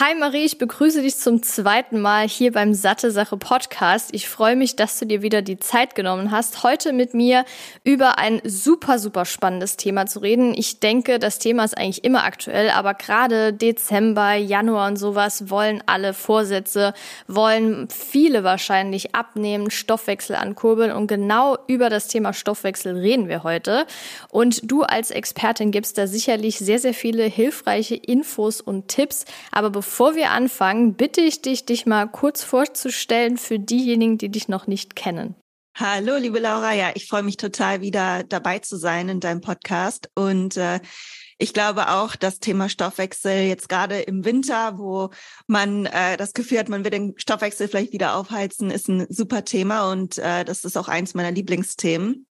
Hi Marie, ich begrüße dich zum zweiten Mal hier beim Satte Sache Podcast. Ich freue mich, dass du dir wieder die Zeit genommen hast, heute mit mir über ein super, super spannendes Thema zu reden. Ich denke, das Thema ist eigentlich immer aktuell, aber gerade Dezember, Januar und sowas wollen alle Vorsätze, wollen viele wahrscheinlich abnehmen, Stoffwechsel ankurbeln und genau über das Thema Stoffwechsel reden wir heute. Und du als Expertin gibst da sicherlich sehr, sehr viele hilfreiche Infos und Tipps, aber bevor wir anfangen, bitte ich dich, dich mal kurz vorzustellen für diejenigen, die dich noch nicht kennen. Hallo, liebe Laura. Ja, ich freue mich total, wieder dabei zu sein in deinem Podcast. Und äh, ich glaube auch, das Thema Stoffwechsel jetzt gerade im Winter, wo man äh, das Gefühl hat, man will den Stoffwechsel vielleicht wieder aufheizen, ist ein super Thema und äh, das ist auch eins meiner Lieblingsthemen.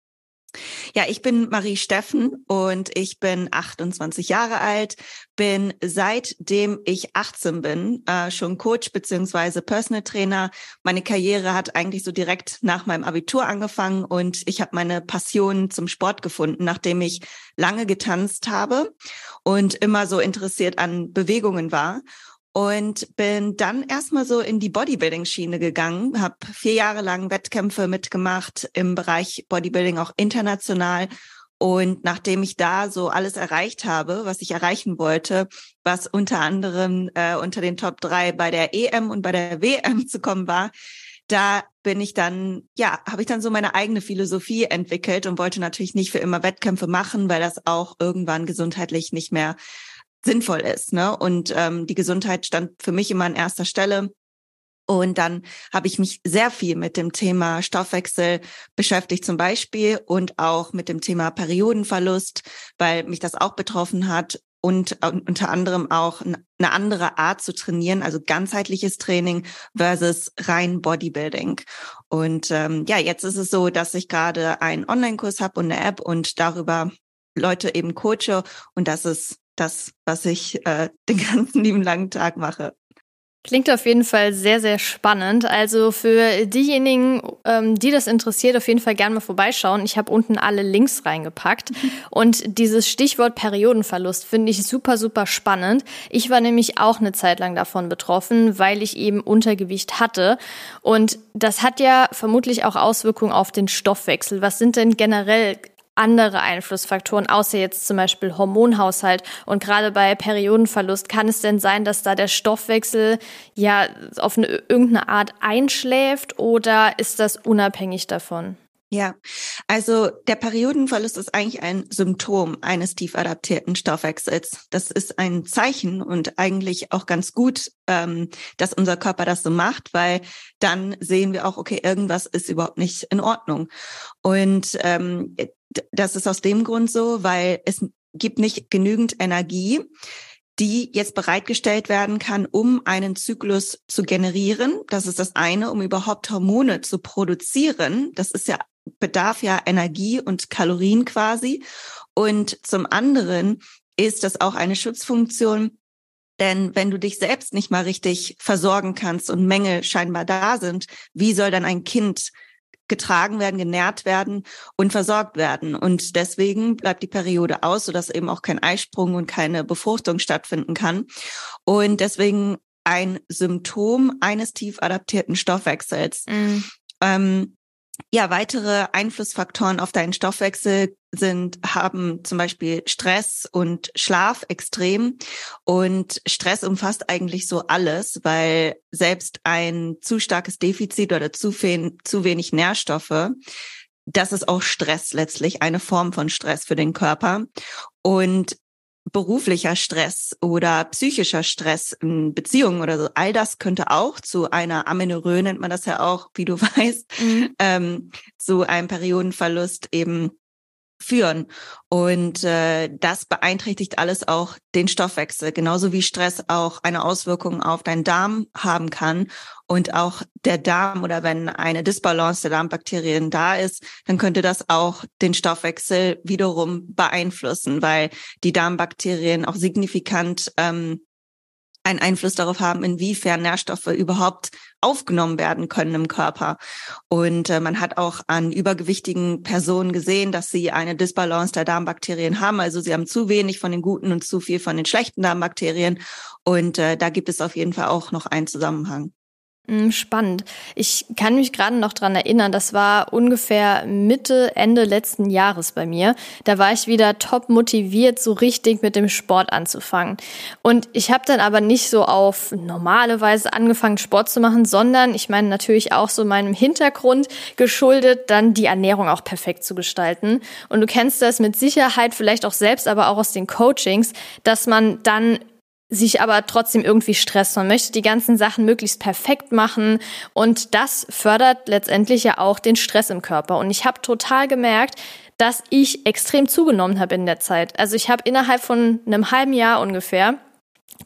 Ja, ich bin Marie Steffen und ich bin 28 Jahre alt, bin seitdem ich 18 bin äh, schon Coach beziehungsweise Personal Trainer. Meine Karriere hat eigentlich so direkt nach meinem Abitur angefangen und ich habe meine Passion zum Sport gefunden, nachdem ich lange getanzt habe und immer so interessiert an Bewegungen war und bin dann erstmal so in die Bodybuilding-Schiene gegangen, habe vier Jahre lang Wettkämpfe mitgemacht im Bereich Bodybuilding auch international. Und nachdem ich da so alles erreicht habe, was ich erreichen wollte, was unter anderem äh, unter den Top drei bei der EM und bei der WM zu kommen war, da bin ich dann, ja, habe ich dann so meine eigene Philosophie entwickelt und wollte natürlich nicht für immer Wettkämpfe machen, weil das auch irgendwann gesundheitlich nicht mehr sinnvoll ist. Ne? Und ähm, die Gesundheit stand für mich immer an erster Stelle. Und dann habe ich mich sehr viel mit dem Thema Stoffwechsel beschäftigt zum Beispiel und auch mit dem Thema Periodenverlust, weil mich das auch betroffen hat und unter anderem auch eine andere Art zu trainieren, also ganzheitliches Training versus rein Bodybuilding. Und ähm, ja, jetzt ist es so, dass ich gerade einen Online-Kurs habe und eine App und darüber Leute eben coache und das ist das, was ich äh, den ganzen lieben langen Tag mache. Klingt auf jeden Fall sehr, sehr spannend. Also für diejenigen, ähm, die das interessiert, auf jeden Fall gerne mal vorbeischauen. Ich habe unten alle Links reingepackt. Und dieses Stichwort Periodenverlust finde ich super, super spannend. Ich war nämlich auch eine Zeit lang davon betroffen, weil ich eben Untergewicht hatte. Und das hat ja vermutlich auch Auswirkungen auf den Stoffwechsel. Was sind denn generell andere Einflussfaktoren, außer jetzt zum Beispiel Hormonhaushalt. Und gerade bei Periodenverlust kann es denn sein, dass da der Stoffwechsel ja auf eine, irgendeine Art einschläft oder ist das unabhängig davon? Ja, also der Periodenverlust ist eigentlich ein Symptom eines tief adaptierten Stoffwechsels. Das ist ein Zeichen und eigentlich auch ganz gut, ähm, dass unser Körper das so macht, weil dann sehen wir auch, okay, irgendwas ist überhaupt nicht in Ordnung. Und ähm, das ist aus dem Grund so, weil es gibt nicht genügend Energie, die jetzt bereitgestellt werden kann, um einen Zyklus zu generieren. Das ist das eine, um überhaupt Hormone zu produzieren. Das ist ja bedarf ja Energie und Kalorien quasi. Und zum anderen ist das auch eine Schutzfunktion, denn wenn du dich selbst nicht mal richtig versorgen kannst und Mängel scheinbar da sind, wie soll dann ein Kind getragen werden, genährt werden und versorgt werden. Und deswegen bleibt die Periode aus, sodass eben auch kein Eisprung und keine Befruchtung stattfinden kann. Und deswegen ein Symptom eines tief adaptierten Stoffwechsels. Mhm. Ähm, ja, weitere Einflussfaktoren auf deinen Stoffwechsel sind, haben zum Beispiel Stress und Schlaf extrem. Und Stress umfasst eigentlich so alles, weil selbst ein zu starkes Defizit oder zu, viel, zu wenig Nährstoffe, das ist auch Stress letztlich, eine Form von Stress für den Körper. Und beruflicher Stress oder psychischer Stress in Beziehungen oder so, all das könnte auch zu einer Amenorrhoe, nennt man das ja auch, wie du weißt, mhm. ähm, zu einem Periodenverlust eben führen. Und äh, das beeinträchtigt alles auch den Stoffwechsel, genauso wie Stress auch eine Auswirkung auf deinen Darm haben kann. Und auch der Darm oder wenn eine Disbalance der Darmbakterien da ist, dann könnte das auch den Stoffwechsel wiederum beeinflussen, weil die Darmbakterien auch signifikant ähm, einen Einfluss darauf haben, inwiefern Nährstoffe überhaupt aufgenommen werden können im Körper. Und äh, man hat auch an übergewichtigen Personen gesehen, dass sie eine Disbalance der Darmbakterien haben. Also sie haben zu wenig von den guten und zu viel von den schlechten Darmbakterien. Und äh, da gibt es auf jeden Fall auch noch einen Zusammenhang. Hm, spannend. Ich kann mich gerade noch dran erinnern, das war ungefähr Mitte, Ende letzten Jahres bei mir. Da war ich wieder top motiviert, so richtig mit dem Sport anzufangen. Und ich habe dann aber nicht so auf normale Weise angefangen, Sport zu machen, sondern ich meine natürlich auch so meinem Hintergrund geschuldet, dann die Ernährung auch perfekt zu gestalten. Und du kennst das mit Sicherheit vielleicht auch selbst, aber auch aus den Coachings, dass man dann sich aber trotzdem irgendwie stresst. Man möchte die ganzen Sachen möglichst perfekt machen und das fördert letztendlich ja auch den Stress im Körper. Und ich habe total gemerkt, dass ich extrem zugenommen habe in der Zeit. Also ich habe innerhalb von einem halben Jahr ungefähr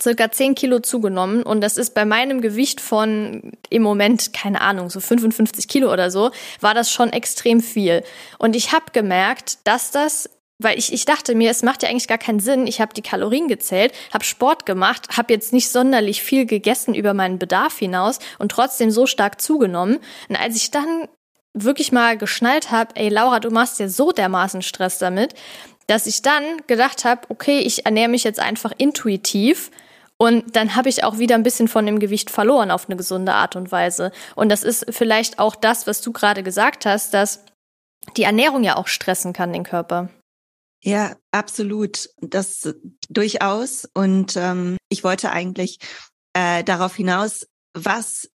circa 10 Kilo zugenommen und das ist bei meinem Gewicht von im Moment, keine Ahnung, so 55 Kilo oder so, war das schon extrem viel. Und ich habe gemerkt, dass das weil ich, ich dachte mir, es macht ja eigentlich gar keinen Sinn. Ich habe die Kalorien gezählt, habe Sport gemacht, habe jetzt nicht sonderlich viel gegessen über meinen Bedarf hinaus und trotzdem so stark zugenommen. Und als ich dann wirklich mal geschnallt habe, ey Laura, du machst ja so dermaßen Stress damit, dass ich dann gedacht habe, okay, ich ernähre mich jetzt einfach intuitiv und dann habe ich auch wieder ein bisschen von dem Gewicht verloren auf eine gesunde Art und Weise. Und das ist vielleicht auch das, was du gerade gesagt hast, dass die Ernährung ja auch stressen kann, den Körper. Ja, absolut. Das durchaus. Und ähm, ich wollte eigentlich äh, darauf hinaus, was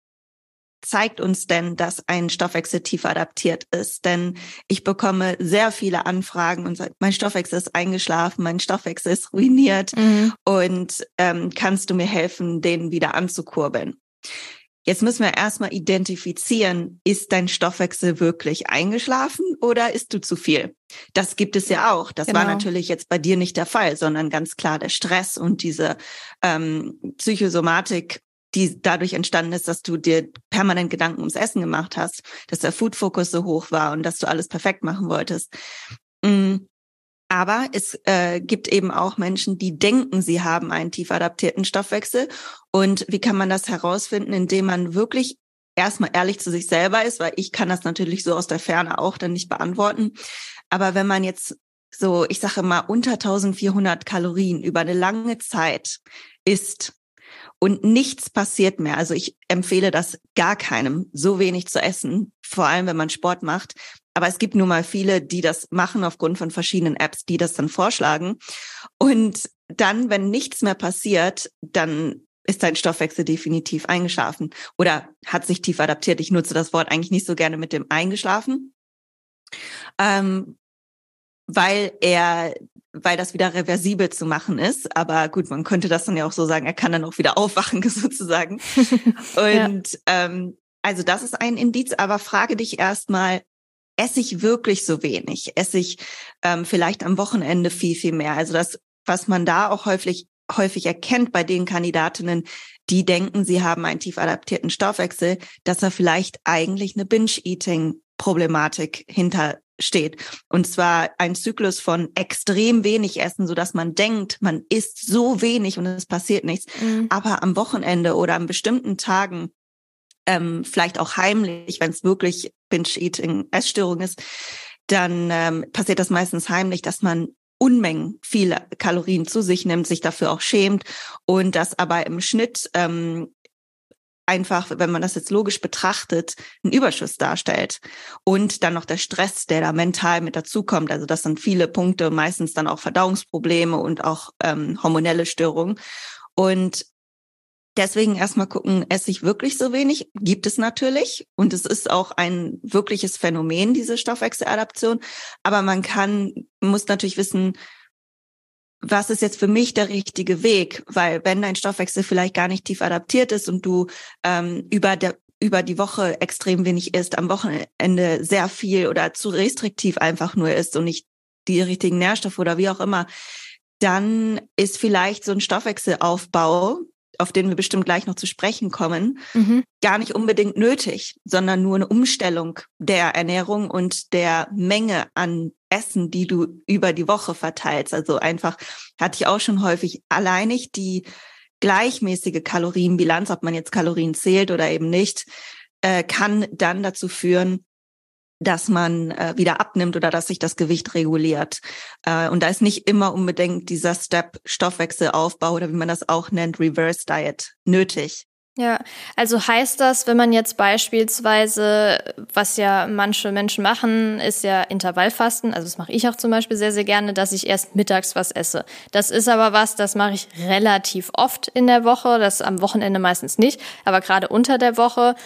zeigt uns denn, dass ein Stoffwechsel tief adaptiert ist? Denn ich bekomme sehr viele Anfragen und sage, mein Stoffwechsel ist eingeschlafen, mein Stoffwechsel ist ruiniert mhm. und ähm, kannst du mir helfen, den wieder anzukurbeln? Jetzt müssen wir erstmal identifizieren, ist dein Stoffwechsel wirklich eingeschlafen oder isst du zu viel? Das gibt es ja auch. Das genau. war natürlich jetzt bei dir nicht der Fall, sondern ganz klar der Stress und diese ähm, Psychosomatik, die dadurch entstanden ist, dass du dir permanent Gedanken ums Essen gemacht hast, dass der Food-Fokus so hoch war und dass du alles perfekt machen wolltest. Mm. Aber es äh, gibt eben auch Menschen, die denken, sie haben einen tief adaptierten Stoffwechsel. Und wie kann man das herausfinden, indem man wirklich erstmal ehrlich zu sich selber ist, weil ich kann das natürlich so aus der Ferne auch dann nicht beantworten. Aber wenn man jetzt so, ich sage mal, unter 1400 Kalorien über eine lange Zeit isst und nichts passiert mehr. Also ich empfehle das gar keinem, so wenig zu essen, vor allem wenn man Sport macht, aber es gibt nun mal viele, die das machen aufgrund von verschiedenen Apps, die das dann vorschlagen. Und dann, wenn nichts mehr passiert, dann ist dein Stoffwechsel definitiv eingeschlafen oder hat sich tief adaptiert. Ich nutze das Wort eigentlich nicht so gerne mit dem eingeschlafen, ähm, weil er, weil das wieder reversibel zu machen ist. Aber gut, man könnte das dann ja auch so sagen, er kann dann auch wieder aufwachen sozusagen. Und ja. ähm, also das ist ein Indiz, aber frage dich erstmal, esse ich wirklich so wenig? Esse ich ähm, vielleicht am Wochenende viel, viel mehr? Also das, was man da auch häufig, häufig erkennt bei den Kandidatinnen, die denken, sie haben einen tief adaptierten Stoffwechsel, dass da vielleicht eigentlich eine Binge-Eating-Problematik hintersteht. Und zwar ein Zyklus von extrem wenig Essen, so dass man denkt, man isst so wenig und es passiert nichts. Mhm. Aber am Wochenende oder an bestimmten Tagen ähm, vielleicht auch heimlich, wenn es wirklich Binge-Eating, Essstörung ist, dann ähm, passiert das meistens heimlich, dass man Unmengen viele Kalorien zu sich nimmt, sich dafür auch schämt und das aber im Schnitt ähm, einfach, wenn man das jetzt logisch betrachtet, einen Überschuss darstellt. Und dann noch der Stress, der da mental mit dazukommt. Also das sind viele Punkte, meistens dann auch Verdauungsprobleme und auch ähm, hormonelle Störungen. Und Deswegen erstmal gucken, esse ich wirklich so wenig? Gibt es natürlich. Und es ist auch ein wirkliches Phänomen, diese Stoffwechseladaption. Aber man kann, muss natürlich wissen, was ist jetzt für mich der richtige Weg? Weil wenn dein Stoffwechsel vielleicht gar nicht tief adaptiert ist und du ähm, über der über die Woche extrem wenig isst, am Wochenende sehr viel oder zu restriktiv einfach nur isst und nicht die richtigen Nährstoffe oder wie auch immer, dann ist vielleicht so ein Stoffwechselaufbau, auf den wir bestimmt gleich noch zu sprechen kommen, mhm. gar nicht unbedingt nötig, sondern nur eine Umstellung der Ernährung und der Menge an Essen, die du über die Woche verteilst. Also einfach hatte ich auch schon häufig alleinig die gleichmäßige Kalorienbilanz, ob man jetzt Kalorien zählt oder eben nicht, äh, kann dann dazu führen, dass man äh, wieder abnimmt oder dass sich das Gewicht reguliert. Äh, und da ist nicht immer unbedingt dieser Step Stoffwechselaufbau oder wie man das auch nennt, Reverse Diet nötig. Ja, also heißt das, wenn man jetzt beispielsweise, was ja manche Menschen machen, ist ja Intervallfasten, also das mache ich auch zum Beispiel sehr, sehr gerne, dass ich erst mittags was esse. Das ist aber was, das mache ich relativ oft in der Woche, das am Wochenende meistens nicht, aber gerade unter der Woche.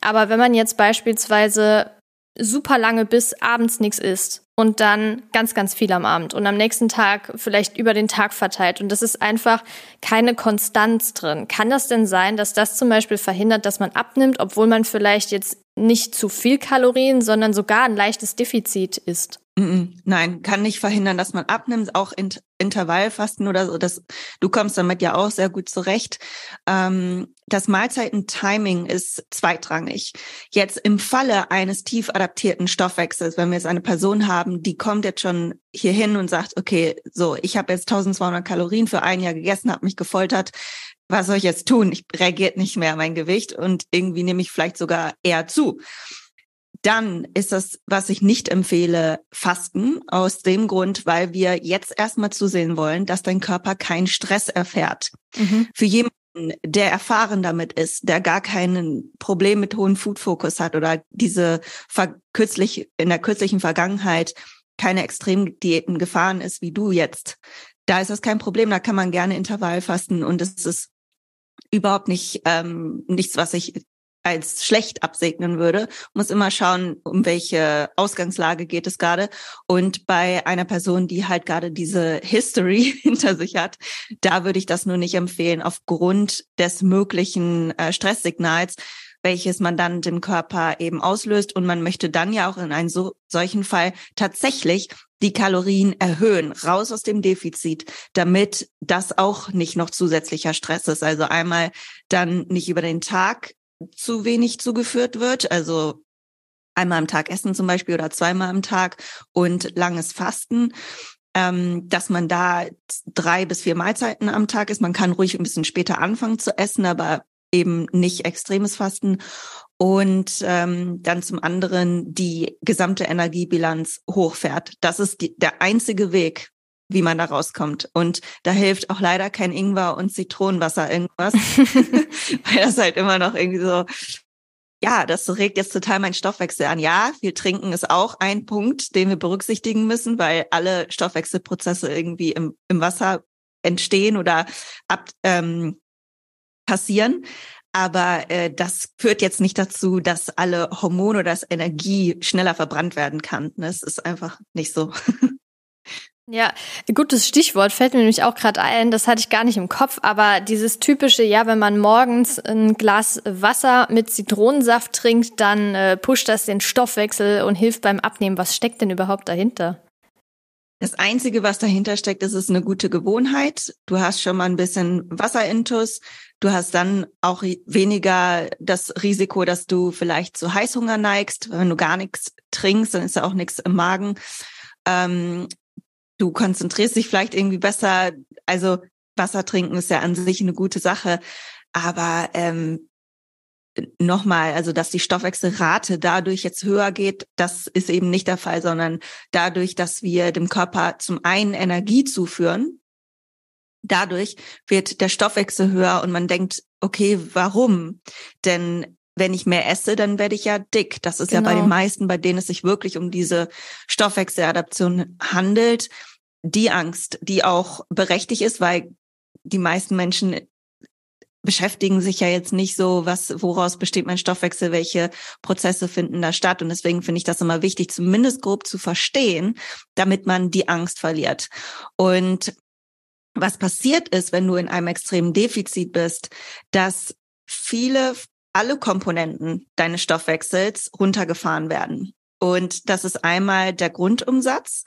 Aber wenn man jetzt beispielsweise super lange bis abends nichts isst und dann ganz, ganz viel am Abend und am nächsten Tag vielleicht über den Tag verteilt. Und das ist einfach keine Konstanz drin. Kann das denn sein, dass das zum Beispiel verhindert, dass man abnimmt, obwohl man vielleicht jetzt nicht zu viel Kalorien, sondern sogar ein leichtes Defizit isst? Nein, kann nicht verhindern, dass man abnimmt, auch in Intervallfasten oder so. Das, du kommst damit ja auch sehr gut zurecht. Ähm, das Mahlzeiten-Timing ist zweitrangig. Jetzt im Falle eines tief adaptierten Stoffwechsels, wenn wir jetzt eine Person haben, die kommt jetzt schon hierhin und sagt, okay, so, ich habe jetzt 1200 Kalorien für ein Jahr gegessen, habe mich gefoltert. Was soll ich jetzt tun? Ich reagiert nicht mehr mein Gewicht und irgendwie nehme ich vielleicht sogar eher zu dann ist das, was ich nicht empfehle, Fasten aus dem Grund, weil wir jetzt erstmal zusehen wollen, dass dein Körper keinen Stress erfährt. Mhm. Für jemanden, der erfahren damit ist, der gar kein Problem mit hohem Food-Fokus hat oder diese kürzlich, in der kürzlichen Vergangenheit keine Extremdiäten gefahren ist, wie du jetzt. Da ist das kein Problem, da kann man gerne Intervall fasten und es ist überhaupt nicht ähm, nichts, was ich als schlecht absegnen würde. Muss immer schauen, um welche Ausgangslage geht es gerade. Und bei einer Person, die halt gerade diese History hinter sich hat, da würde ich das nur nicht empfehlen aufgrund des möglichen äh, Stresssignals, welches man dann dem Körper eben auslöst. Und man möchte dann ja auch in einem so, solchen Fall tatsächlich die Kalorien erhöhen, raus aus dem Defizit, damit das auch nicht noch zusätzlicher Stress ist. Also einmal dann nicht über den Tag zu wenig zugeführt wird. Also einmal am Tag essen zum Beispiel oder zweimal am Tag und langes Fasten. Ähm, dass man da drei bis vier Mahlzeiten am Tag ist. Man kann ruhig ein bisschen später anfangen zu essen, aber eben nicht extremes Fasten. Und ähm, dann zum anderen die gesamte Energiebilanz hochfährt. Das ist die, der einzige Weg, wie man da rauskommt. Und da hilft auch leider kein Ingwer und Zitronenwasser irgendwas, weil das halt immer noch irgendwie so, ja, das regt jetzt total meinen Stoffwechsel an. Ja, viel trinken ist auch ein Punkt, den wir berücksichtigen müssen, weil alle Stoffwechselprozesse irgendwie im, im Wasser entstehen oder ab, ähm, passieren. Aber äh, das führt jetzt nicht dazu, dass alle Hormone oder das Energie schneller verbrannt werden kann. Das ist einfach nicht so. Ja, gutes Stichwort fällt mir nämlich auch gerade ein, das hatte ich gar nicht im Kopf, aber dieses typische, ja, wenn man morgens ein Glas Wasser mit Zitronensaft trinkt, dann äh, pusht das den Stoffwechsel und hilft beim Abnehmen. Was steckt denn überhaupt dahinter? Das Einzige, was dahinter steckt, ist, ist eine gute Gewohnheit. Du hast schon mal ein bisschen Wasserintus. Du hast dann auch weniger das Risiko, dass du vielleicht zu Heißhunger neigst. Wenn du gar nichts trinkst, dann ist ja auch nichts im Magen. Ähm, du konzentrierst dich vielleicht irgendwie besser. Also Wasser trinken ist ja an sich eine gute Sache. Aber ähm, nochmal, also dass die Stoffwechselrate dadurch jetzt höher geht, das ist eben nicht der Fall, sondern dadurch, dass wir dem Körper zum einen Energie zuführen, dadurch wird der Stoffwechsel höher und man denkt, okay, warum? Denn wenn ich mehr esse, dann werde ich ja dick. Das ist genau. ja bei den genau. meisten, bei denen es sich wirklich um diese Stoffwechseladaption handelt, die Angst, die auch berechtigt ist, weil die meisten Menschen beschäftigen sich ja jetzt nicht so, was, woraus besteht mein Stoffwechsel, welche Prozesse finden da statt. Und deswegen finde ich das immer wichtig, zumindest grob zu verstehen, damit man die Angst verliert. Und was passiert ist, wenn du in einem extremen Defizit bist, dass viele, alle Komponenten deines Stoffwechsels runtergefahren werden. Und das ist einmal der Grundumsatz.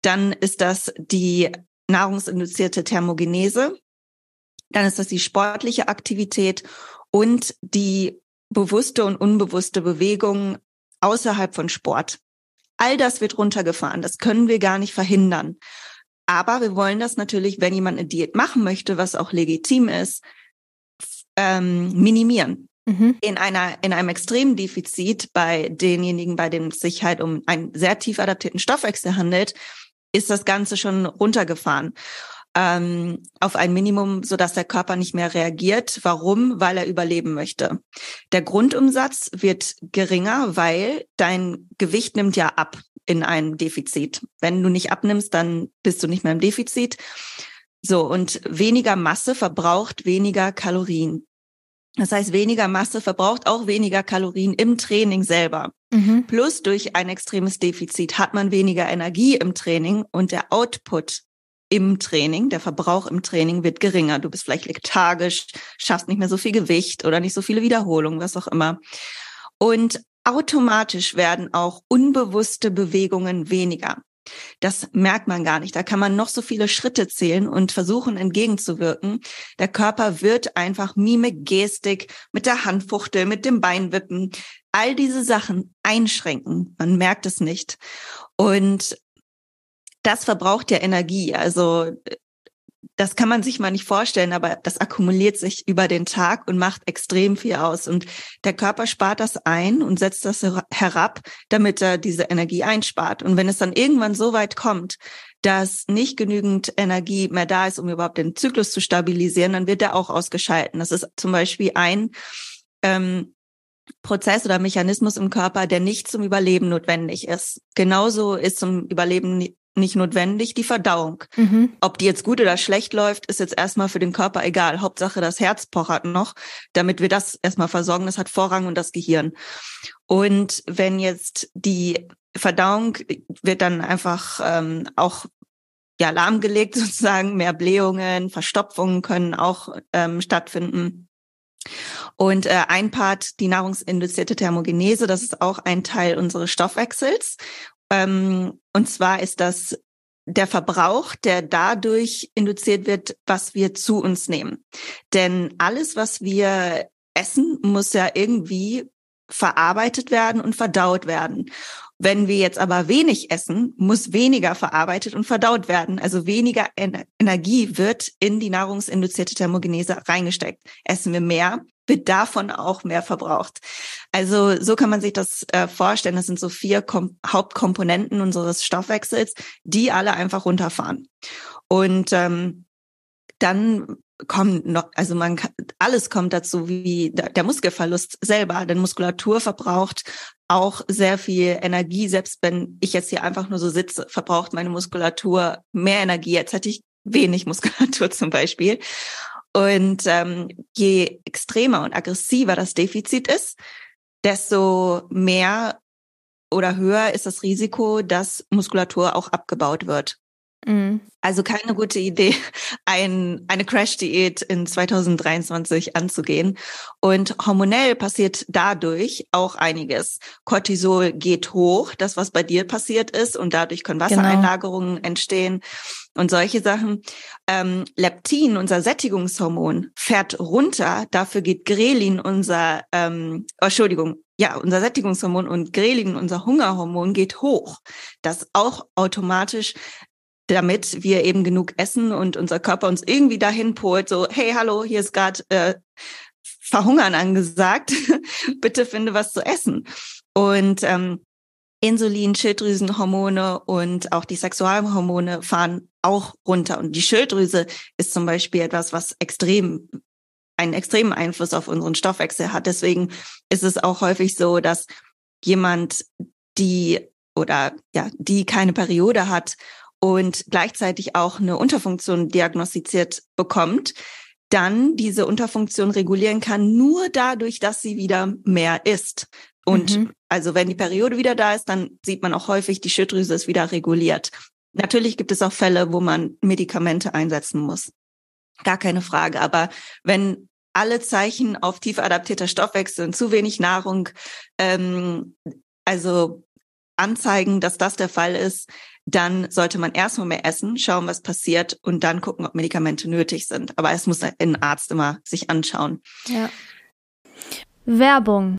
Dann ist das die nahrungsinduzierte Thermogenese. Dann ist das die sportliche Aktivität und die bewusste und unbewusste Bewegung außerhalb von Sport. All das wird runtergefahren. Das können wir gar nicht verhindern. Aber wir wollen das natürlich, wenn jemand eine Diät machen möchte, was auch legitim ist, ähm, minimieren. Mhm. In einer, in einem extremen Defizit bei denjenigen, bei denen es sich halt um einen sehr tief adaptierten Stoffwechsel handelt, ist das Ganze schon runtergefahren ähm, auf ein Minimum, so dass der Körper nicht mehr reagiert. Warum? Weil er überleben möchte. Der Grundumsatz wird geringer, weil dein Gewicht nimmt ja ab in einem Defizit. Wenn du nicht abnimmst, dann bist du nicht mehr im Defizit. So, und weniger Masse verbraucht weniger Kalorien. Das heißt, weniger Masse verbraucht auch weniger Kalorien im Training selber. Mhm. Plus durch ein extremes Defizit hat man weniger Energie im Training und der Output im Training, der Verbrauch im Training wird geringer. Du bist vielleicht lethargisch, schaffst nicht mehr so viel Gewicht oder nicht so viele Wiederholungen, was auch immer. Und automatisch werden auch unbewusste Bewegungen weniger. Das merkt man gar nicht. Da kann man noch so viele Schritte zählen und versuchen entgegenzuwirken. Der Körper wird einfach Mimik, Gestik, mit der Handfuchtel, mit dem Beinwippen, all diese Sachen einschränken. Man merkt es nicht. Und das verbraucht ja Energie. Also das kann man sich mal nicht vorstellen, aber das akkumuliert sich über den Tag und macht extrem viel aus. Und der Körper spart das ein und setzt das herab, damit er diese Energie einspart. Und wenn es dann irgendwann so weit kommt, dass nicht genügend Energie mehr da ist, um überhaupt den Zyklus zu stabilisieren, dann wird er auch ausgeschalten. Das ist zum Beispiel ein ähm, Prozess oder Mechanismus im Körper, der nicht zum Überleben notwendig ist. Genauso ist zum Überleben nicht notwendig, die Verdauung. Mhm. Ob die jetzt gut oder schlecht läuft, ist jetzt erstmal für den Körper egal. Hauptsache, das Herz pochert noch, damit wir das erstmal versorgen. Das hat Vorrang und das Gehirn. Und wenn jetzt die Verdauung wird dann einfach ähm, auch ja lahmgelegt sozusagen, mehr Blähungen, Verstopfungen können auch ähm, stattfinden. Und äh, ein Part, die nahrungsinduzierte Thermogenese, das ist auch ein Teil unseres Stoffwechsels. Ähm, und zwar ist das der Verbrauch, der dadurch induziert wird, was wir zu uns nehmen. Denn alles, was wir essen, muss ja irgendwie verarbeitet werden und verdaut werden. Wenn wir jetzt aber wenig essen, muss weniger verarbeitet und verdaut werden. Also weniger Energie wird in die nahrungsinduzierte Thermogenese reingesteckt. Essen wir mehr, wird davon auch mehr verbraucht. Also so kann man sich das äh, vorstellen. Das sind so vier Kom Hauptkomponenten unseres Stoffwechsels, die alle einfach runterfahren. Und ähm, dann kommt noch, also man kann, alles kommt dazu, wie der Muskelverlust selber, denn Muskulatur verbraucht auch sehr viel Energie. Selbst wenn ich jetzt hier einfach nur so sitze, verbraucht meine Muskulatur mehr Energie. Jetzt hätte ich wenig Muskulatur zum Beispiel. Und ähm, je extremer und aggressiver das Defizit ist, desto mehr oder höher ist das Risiko, dass Muskulatur auch abgebaut wird. Mhm. Also keine gute Idee, ein, eine Crash-Diät in 2023 anzugehen. Und hormonell passiert dadurch auch einiges. Cortisol geht hoch, das was bei dir passiert ist, und dadurch können genau. Wassereinlagerungen genau. entstehen und solche Sachen. Ähm, Leptin, unser Sättigungshormon, fährt runter. Dafür geht Grelin, unser, ähm, oh, Entschuldigung, ja, unser Sättigungshormon und Grelin, unser Hungerhormon, geht hoch. Das auch automatisch damit wir eben genug essen und unser Körper uns irgendwie dahin polt, so, hey, hallo, hier ist gerade äh, Verhungern angesagt, bitte finde was zu essen. Und ähm, Insulin, Schilddrüsenhormone und auch die Sexualhormone fahren auch runter. Und die Schilddrüse ist zum Beispiel etwas, was extrem einen extremen Einfluss auf unseren Stoffwechsel hat. Deswegen ist es auch häufig so, dass jemand, die oder ja, die keine Periode hat und gleichzeitig auch eine Unterfunktion diagnostiziert bekommt, dann diese Unterfunktion regulieren kann, nur dadurch, dass sie wieder mehr isst. Und mhm. also wenn die Periode wieder da ist, dann sieht man auch häufig, die Schilddrüse ist wieder reguliert. Natürlich gibt es auch Fälle, wo man Medikamente einsetzen muss. Gar keine Frage. Aber wenn alle Zeichen auf tief adaptierter Stoffwechsel und zu wenig Nahrung, ähm, also anzeigen, dass das der Fall ist, dann sollte man erstmal mehr essen, schauen, was passiert und dann gucken, ob Medikamente nötig sind. Aber es muss ein Arzt immer sich anschauen. Ja. Werbung.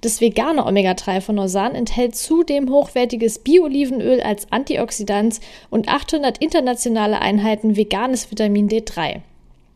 Das vegane Omega-3 von Norsan enthält zudem hochwertiges Bio-Olivenöl als Antioxidant und 800 internationale Einheiten veganes Vitamin D3.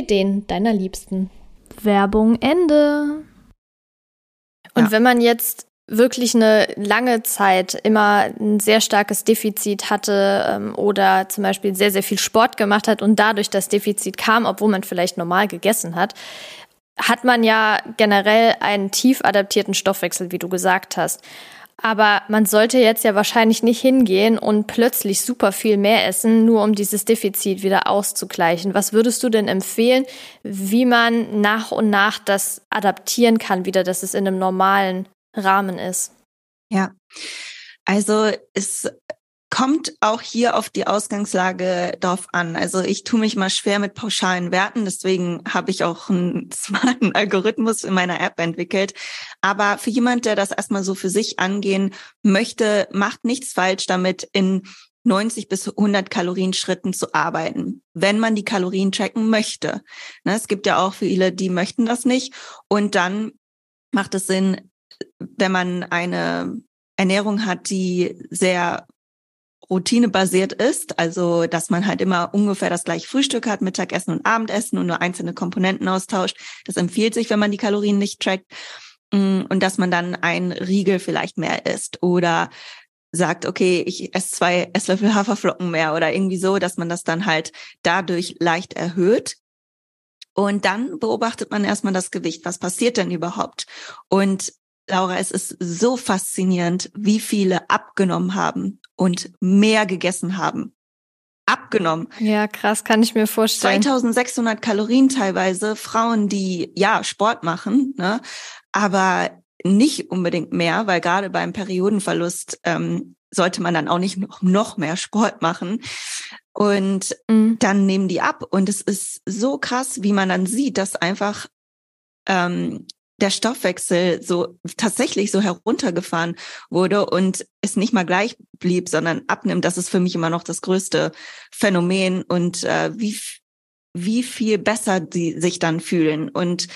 den deiner Liebsten. Werbung Ende. Und ja. wenn man jetzt wirklich eine lange Zeit immer ein sehr starkes Defizit hatte ähm, oder zum Beispiel sehr, sehr viel Sport gemacht hat und dadurch das Defizit kam, obwohl man vielleicht normal gegessen hat, hat man ja generell einen tief adaptierten Stoffwechsel, wie du gesagt hast. Aber man sollte jetzt ja wahrscheinlich nicht hingehen und plötzlich super viel mehr essen, nur um dieses Defizit wieder auszugleichen. Was würdest du denn empfehlen, wie man nach und nach das adaptieren kann, wieder, dass es in einem normalen Rahmen ist. Ja, also es kommt auch hier auf die Ausgangslage drauf an. Also ich tue mich mal schwer mit pauschalen Werten, deswegen habe ich auch einen smarten Algorithmus in meiner App entwickelt. Aber für jemand, der das erstmal so für sich angehen möchte, macht nichts falsch damit, in 90 bis 100 Kalorien Schritten zu arbeiten, wenn man die Kalorien tracken möchte. Ne, es gibt ja auch viele, die möchten das nicht. Und dann macht es Sinn, wenn man eine Ernährung hat, die sehr routinebasiert ist, also dass man halt immer ungefähr das gleiche Frühstück hat, Mittagessen und Abendessen und nur einzelne Komponenten austauscht. Das empfiehlt sich, wenn man die Kalorien nicht trackt. Mm, und dass man dann ein Riegel vielleicht mehr isst oder sagt, okay, ich esse zwei Esslöffel Haferflocken mehr oder irgendwie so, dass man das dann halt dadurch leicht erhöht. Und dann beobachtet man erstmal das Gewicht. Was passiert denn überhaupt? Und Laura, es ist so faszinierend, wie viele abgenommen haben und mehr gegessen haben. Abgenommen. Ja, krass, kann ich mir vorstellen. 2600 Kalorien teilweise, Frauen, die ja Sport machen, ne, aber nicht unbedingt mehr, weil gerade beim Periodenverlust ähm, sollte man dann auch nicht noch, noch mehr Sport machen. Und mhm. dann nehmen die ab. Und es ist so krass, wie man dann sieht, dass einfach ähm, der Stoffwechsel so tatsächlich so heruntergefahren wurde und es nicht mal gleich blieb, sondern abnimmt, das ist für mich immer noch das größte Phänomen und äh, wie, wie viel besser sie sich dann fühlen und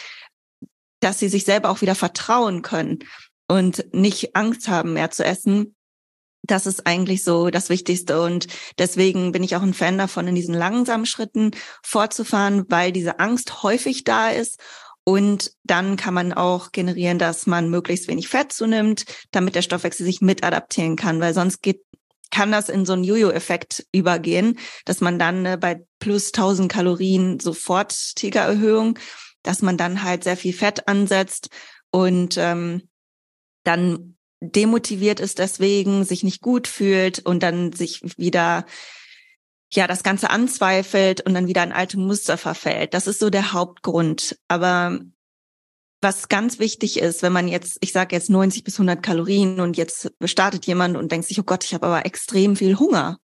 dass sie sich selber auch wieder vertrauen können und nicht Angst haben, mehr zu essen. Das ist eigentlich so das Wichtigste. Und deswegen bin ich auch ein Fan davon, in diesen langsamen Schritten fortzufahren, weil diese Angst häufig da ist und dann kann man auch generieren, dass man möglichst wenig Fett zunimmt, damit der Stoffwechsel sich mit adaptieren kann, weil sonst geht kann das in so einen Jojo-Effekt übergehen, dass man dann äh, bei plus 1000 Kalorien sofort Tigererhöhung, dass man dann halt sehr viel Fett ansetzt und ähm, dann demotiviert ist deswegen, sich nicht gut fühlt und dann sich wieder ja das Ganze anzweifelt und dann wieder ein alte Muster verfällt. Das ist so der Hauptgrund. Aber was ganz wichtig ist, wenn man jetzt, ich sage jetzt 90 bis 100 Kalorien und jetzt startet jemand und denkt sich, oh Gott, ich habe aber extrem viel Hunger.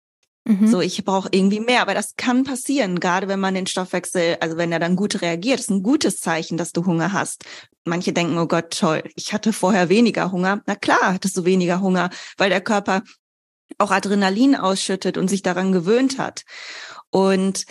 Mhm. So, ich brauche irgendwie mehr, aber das kann passieren, gerade wenn man den Stoffwechsel, also wenn er dann gut reagiert, ist ein gutes Zeichen, dass du Hunger hast. Manche denken, oh Gott, toll, ich hatte vorher weniger Hunger. Na klar, hattest du weniger Hunger, weil der Körper auch Adrenalin ausschüttet und sich daran gewöhnt hat. Und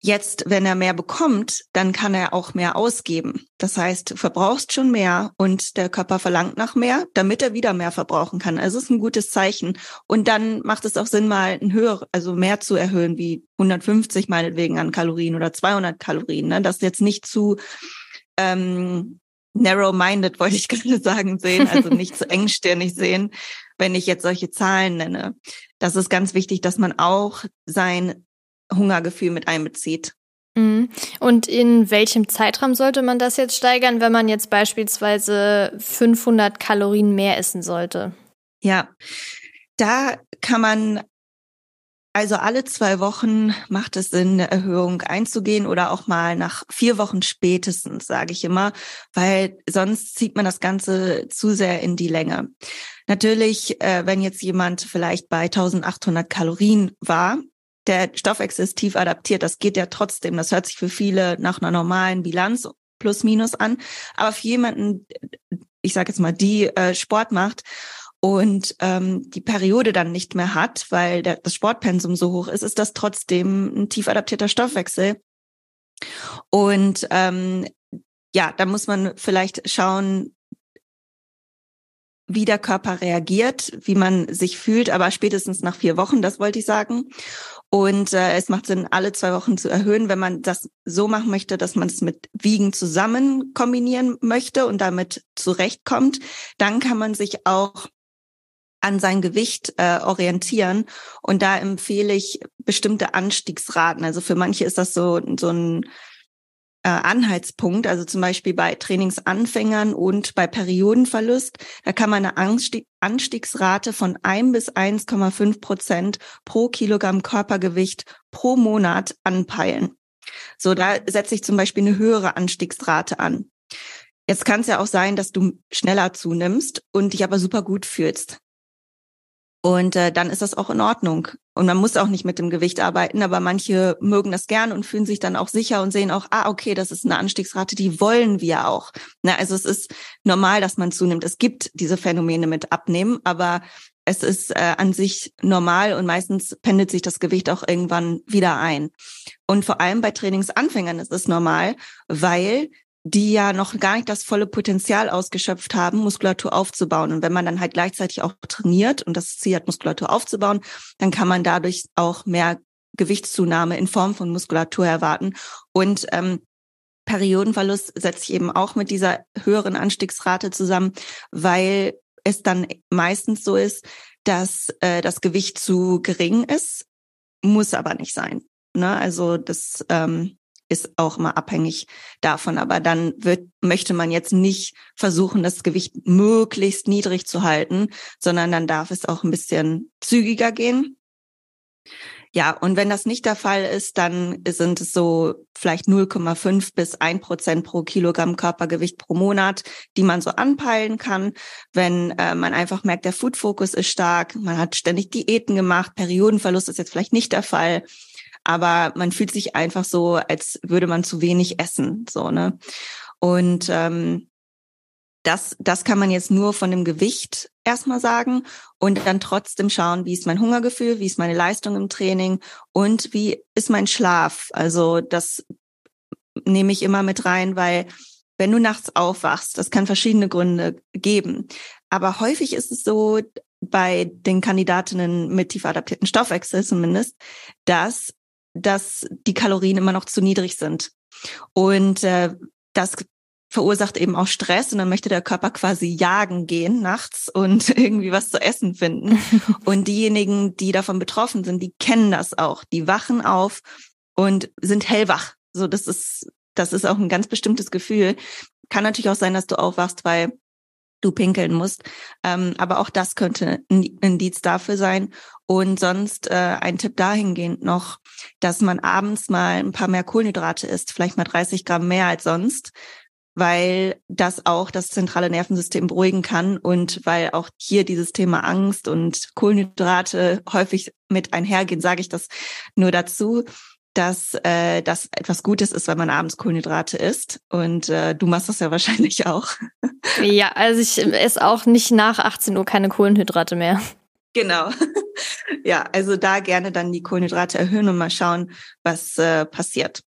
Jetzt, wenn er mehr bekommt, dann kann er auch mehr ausgeben. Das heißt, du verbrauchst schon mehr und der Körper verlangt nach mehr, damit er wieder mehr verbrauchen kann. Also es ist ein gutes Zeichen. Und dann macht es auch Sinn, mal ein höher, also mehr zu erhöhen, wie 150 meinetwegen an Kalorien oder 200 Kalorien. Ne? Das jetzt nicht zu ähm, narrow-minded, wollte ich gerade sagen, sehen, also nicht zu engstirnig sehen, wenn ich jetzt solche Zahlen nenne. Das ist ganz wichtig, dass man auch sein Hungergefühl mit einbezieht. Mhm. Und in welchem Zeitraum sollte man das jetzt steigern, wenn man jetzt beispielsweise 500 Kalorien mehr essen sollte? Ja, da kann man also alle zwei Wochen macht es Sinn, eine Erhöhung einzugehen oder auch mal nach vier Wochen spätestens, sage ich immer, weil sonst zieht man das Ganze zu sehr in die Länge. Natürlich, äh, wenn jetzt jemand vielleicht bei 1800 Kalorien war der Stoffwechsel ist tief adaptiert. Das geht ja trotzdem. Das hört sich für viele nach einer normalen Bilanz plus minus an. Aber für jemanden, ich sage jetzt mal, die äh, Sport macht und ähm, die Periode dann nicht mehr hat, weil der, das Sportpensum so hoch ist, ist das trotzdem ein tief adaptierter Stoffwechsel. Und ähm, ja, da muss man vielleicht schauen, wie der Körper reagiert, wie man sich fühlt, aber spätestens nach vier Wochen, das wollte ich sagen. Und äh, es macht Sinn, alle zwei Wochen zu erhöhen, wenn man das so machen möchte, dass man es mit Wiegen zusammen kombinieren möchte und damit zurechtkommt. Dann kann man sich auch an sein Gewicht äh, orientieren. Und da empfehle ich bestimmte Anstiegsraten. Also für manche ist das so, so ein äh, Anhaltspunkt, also zum Beispiel bei Trainingsanfängern und bei Periodenverlust, da kann man eine Anstieg Anstiegsrate von 1 bis 1,5 Prozent pro Kilogramm Körpergewicht pro Monat anpeilen. So, da setze ich zum Beispiel eine höhere Anstiegsrate an. Jetzt kann es ja auch sein, dass du schneller zunimmst und dich aber super gut fühlst. Und äh, dann ist das auch in Ordnung. Und man muss auch nicht mit dem Gewicht arbeiten, aber manche mögen das gern und fühlen sich dann auch sicher und sehen auch, ah, okay, das ist eine Anstiegsrate, die wollen wir auch. Na, also es ist normal, dass man zunimmt. Es gibt diese Phänomene mit Abnehmen, aber es ist äh, an sich normal und meistens pendelt sich das Gewicht auch irgendwann wieder ein. Und vor allem bei Trainingsanfängern ist es normal, weil die ja noch gar nicht das volle Potenzial ausgeschöpft haben, Muskulatur aufzubauen. Und wenn man dann halt gleichzeitig auch trainiert und das Ziel hat, Muskulatur aufzubauen, dann kann man dadurch auch mehr Gewichtszunahme in Form von Muskulatur erwarten. Und ähm, Periodenverlust setzt sich eben auch mit dieser höheren Anstiegsrate zusammen, weil es dann meistens so ist, dass äh, das Gewicht zu gering ist, muss aber nicht sein. Ne? Also das ähm, ist auch immer abhängig davon. Aber dann wird, möchte man jetzt nicht versuchen, das Gewicht möglichst niedrig zu halten, sondern dann darf es auch ein bisschen zügiger gehen. Ja, und wenn das nicht der Fall ist, dann sind es so vielleicht 0,5 bis 1 Prozent pro Kilogramm Körpergewicht pro Monat, die man so anpeilen kann. Wenn äh, man einfach merkt, der Food Focus ist stark, man hat ständig Diäten gemacht, Periodenverlust ist jetzt vielleicht nicht der Fall, aber man fühlt sich einfach so, als würde man zu wenig essen, so ne. Und ähm, das, das kann man jetzt nur von dem Gewicht erstmal sagen und dann trotzdem schauen, wie ist mein Hungergefühl, wie ist meine Leistung im Training und wie ist mein Schlaf. Also das nehme ich immer mit rein, weil wenn du nachts aufwachst, das kann verschiedene Gründe geben. Aber häufig ist es so, bei den Kandidatinnen mit tief adaptierten Stoffwechsel zumindest, dass dass die Kalorien immer noch zu niedrig sind. Und äh, das verursacht eben auch Stress und dann möchte der Körper quasi jagen gehen nachts und irgendwie was zu essen finden. und diejenigen, die davon betroffen sind, die kennen das auch. Die wachen auf und sind hellwach. So, das ist, das ist auch ein ganz bestimmtes Gefühl. Kann natürlich auch sein, dass du aufwachst, weil du pinkeln musst. Ähm, aber auch das könnte ein Indiz dafür sein. Und sonst äh, ein Tipp dahingehend noch, dass man abends mal ein paar mehr Kohlenhydrate isst, vielleicht mal 30 Gramm mehr als sonst, weil das auch das zentrale Nervensystem beruhigen kann und weil auch hier dieses Thema Angst und Kohlenhydrate häufig mit einhergehen, sage ich das nur dazu, dass äh, das etwas Gutes ist, wenn man abends Kohlenhydrate isst. Und äh, du machst das ja wahrscheinlich auch. Ja, also ich esse auch nicht nach 18 Uhr keine Kohlenhydrate mehr. Genau. Ja, also da gerne dann die Kohlenhydrate erhöhen und mal schauen, was äh, passiert.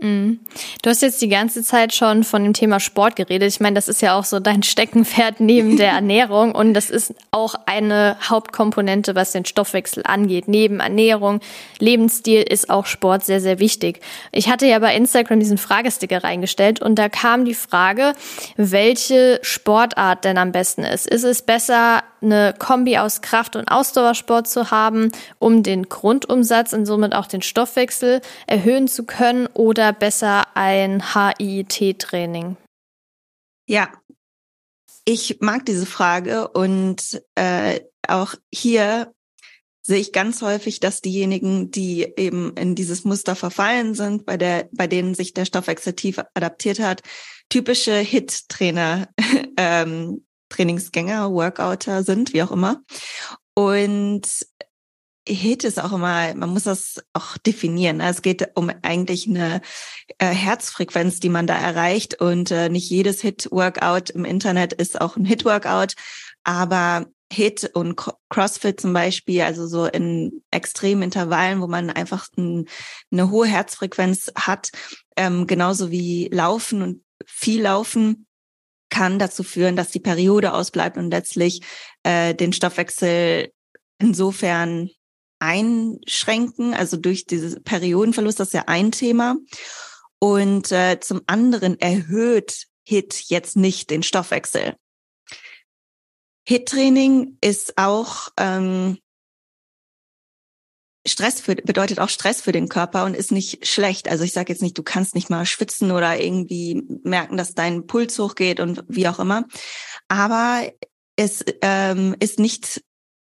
Mhm. Du hast jetzt die ganze Zeit schon von dem Thema Sport geredet. Ich meine, das ist ja auch so dein Steckenpferd neben der Ernährung und das ist auch eine Hauptkomponente, was den Stoffwechsel angeht. Neben Ernährung, Lebensstil ist auch Sport sehr, sehr wichtig. Ich hatte ja bei Instagram diesen Fragesticker reingestellt und da kam die Frage, welche Sportart denn am besten ist. Ist es besser, eine Kombi aus Kraft- und Ausdauersport zu haben, um den Grundumsatz und somit auch den Stoffwechsel erhöhen zu können oder besser ein HIIT-Training? Ja, ich mag diese Frage und äh, auch hier sehe ich ganz häufig, dass diejenigen, die eben in dieses Muster verfallen sind, bei der, bei denen sich der Stoffwechsel tief adaptiert hat, typische Hit-Trainer ähm, Trainingsgänger, Workouter sind, wie auch immer. Und HIT ist auch immer, man muss das auch definieren. Ne? Es geht um eigentlich eine äh, Herzfrequenz, die man da erreicht. Und äh, nicht jedes Hit-Workout im Internet ist auch ein Hit-Workout. Aber Hit und CrossFit zum Beispiel, also so in extremen Intervallen, wo man einfach ein, eine hohe Herzfrequenz hat, ähm, genauso wie Laufen und viel Laufen, kann dazu führen, dass die Periode ausbleibt und letztlich äh, den Stoffwechsel insofern einschränken, also durch diese Periodenverlust, das ist ja ein Thema. Und äh, zum anderen erhöht HIT jetzt nicht den Stoffwechsel. HIT-Training ist auch ähm, Stress für, bedeutet auch Stress für den Körper und ist nicht schlecht. Also ich sage jetzt nicht, du kannst nicht mal schwitzen oder irgendwie merken, dass dein Puls hochgeht und wie auch immer. Aber es ähm, ist nicht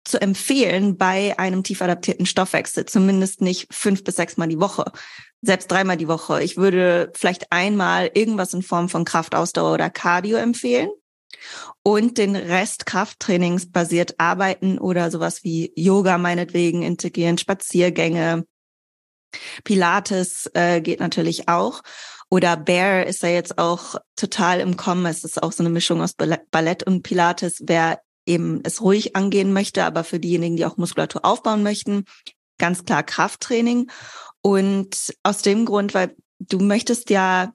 zu empfehlen bei einem tief adaptierten Stoffwechsel, zumindest nicht fünf bis sechs Mal die Woche, selbst dreimal die Woche. Ich würde vielleicht einmal irgendwas in Form von Kraftausdauer oder Cardio empfehlen und den Rest Krafttrainings basiert arbeiten oder sowas wie Yoga meinetwegen integrieren, Spaziergänge, Pilates äh, geht natürlich auch. Oder Bear ist ja jetzt auch total im Kommen. Es ist auch so eine Mischung aus Ballett und Pilates. Wer eben es ruhig angehen möchte, aber für diejenigen, die auch Muskulatur aufbauen möchten, ganz klar Krafttraining. Und aus dem Grund, weil du möchtest ja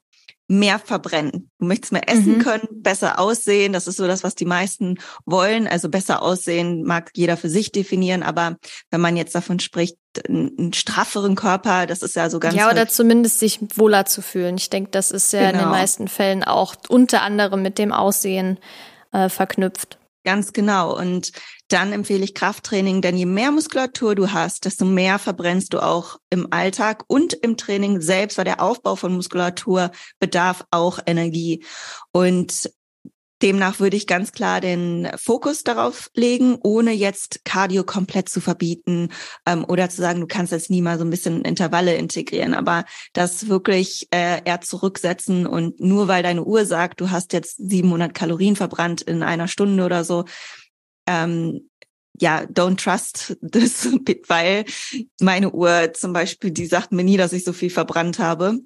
mehr verbrennen. Du möchtest mehr essen mhm. können, besser aussehen. Das ist so das, was die meisten wollen. Also besser aussehen mag jeder für sich definieren. Aber wenn man jetzt davon spricht, einen strafferen Körper, das ist ja so ganz. Ja, oder zumindest sich wohler zu fühlen. Ich denke, das ist ja genau. in den genau. meisten Fällen auch unter anderem mit dem Aussehen äh, verknüpft. Ganz genau. Und dann empfehle ich Krafttraining, denn je mehr Muskulatur du hast, desto mehr verbrennst du auch im Alltag und im Training selbst, weil der Aufbau von Muskulatur bedarf auch Energie. Und Demnach würde ich ganz klar den Fokus darauf legen, ohne jetzt Cardio komplett zu verbieten ähm, oder zu sagen, du kannst jetzt nie mal so ein bisschen Intervalle integrieren, aber das wirklich äh, eher zurücksetzen und nur weil deine Uhr sagt, du hast jetzt 700 Kalorien verbrannt in einer Stunde oder so, ähm, ja, don't trust this, weil meine Uhr zum Beispiel, die sagt mir nie, dass ich so viel verbrannt habe.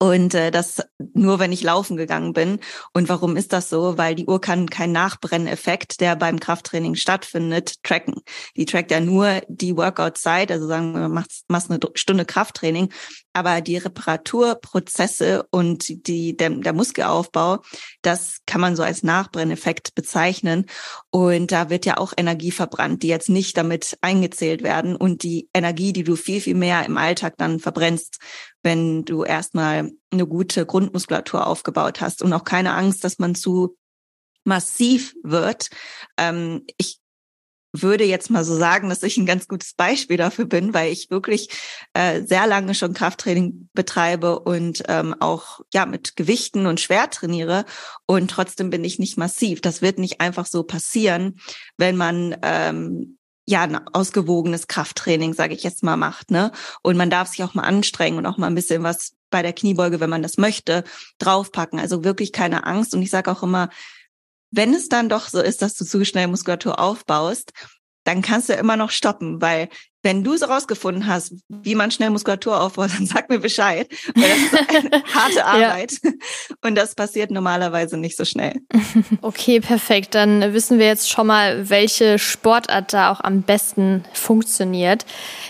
Und äh, das nur, wenn ich laufen gegangen bin. Und warum ist das so? Weil die Uhr kann keinen Nachbrenneffekt, der beim Krafttraining stattfindet, tracken. Die trackt ja nur die Workout-Zeit, also sagen wir, machst, machst eine Stunde Krafttraining, aber die Reparaturprozesse und die, der, der Muskelaufbau, das kann man so als Nachbrenneffekt bezeichnen. Und da wird ja auch Energie verbrannt, die jetzt nicht damit eingezählt werden. Und die Energie, die du viel, viel mehr im Alltag dann verbrennst, wenn du erstmal eine gute Grundmuskulatur aufgebaut hast und auch keine Angst, dass man zu massiv wird. Ähm, ich würde jetzt mal so sagen, dass ich ein ganz gutes Beispiel dafür bin, weil ich wirklich äh, sehr lange schon Krafttraining betreibe und ähm, auch ja mit Gewichten und schwer trainiere und trotzdem bin ich nicht massiv. Das wird nicht einfach so passieren, wenn man ähm, ja ein ausgewogenes Krafttraining, sage ich jetzt mal, macht, ne? Und man darf sich auch mal anstrengen und auch mal ein bisschen was bei der Kniebeuge, wenn man das möchte, draufpacken. Also wirklich keine Angst. Und ich sage auch immer, wenn es dann doch so ist, dass du zu schnell Muskulatur aufbaust, dann kannst du immer noch stoppen, weil wenn du so rausgefunden hast, wie man schnell Muskulatur aufbaut, dann sag mir Bescheid. Weil das ist eine harte Arbeit. Ja. Und das passiert normalerweise nicht so schnell. Okay, perfekt. Dann wissen wir jetzt schon mal, welche Sportart da auch am besten funktioniert.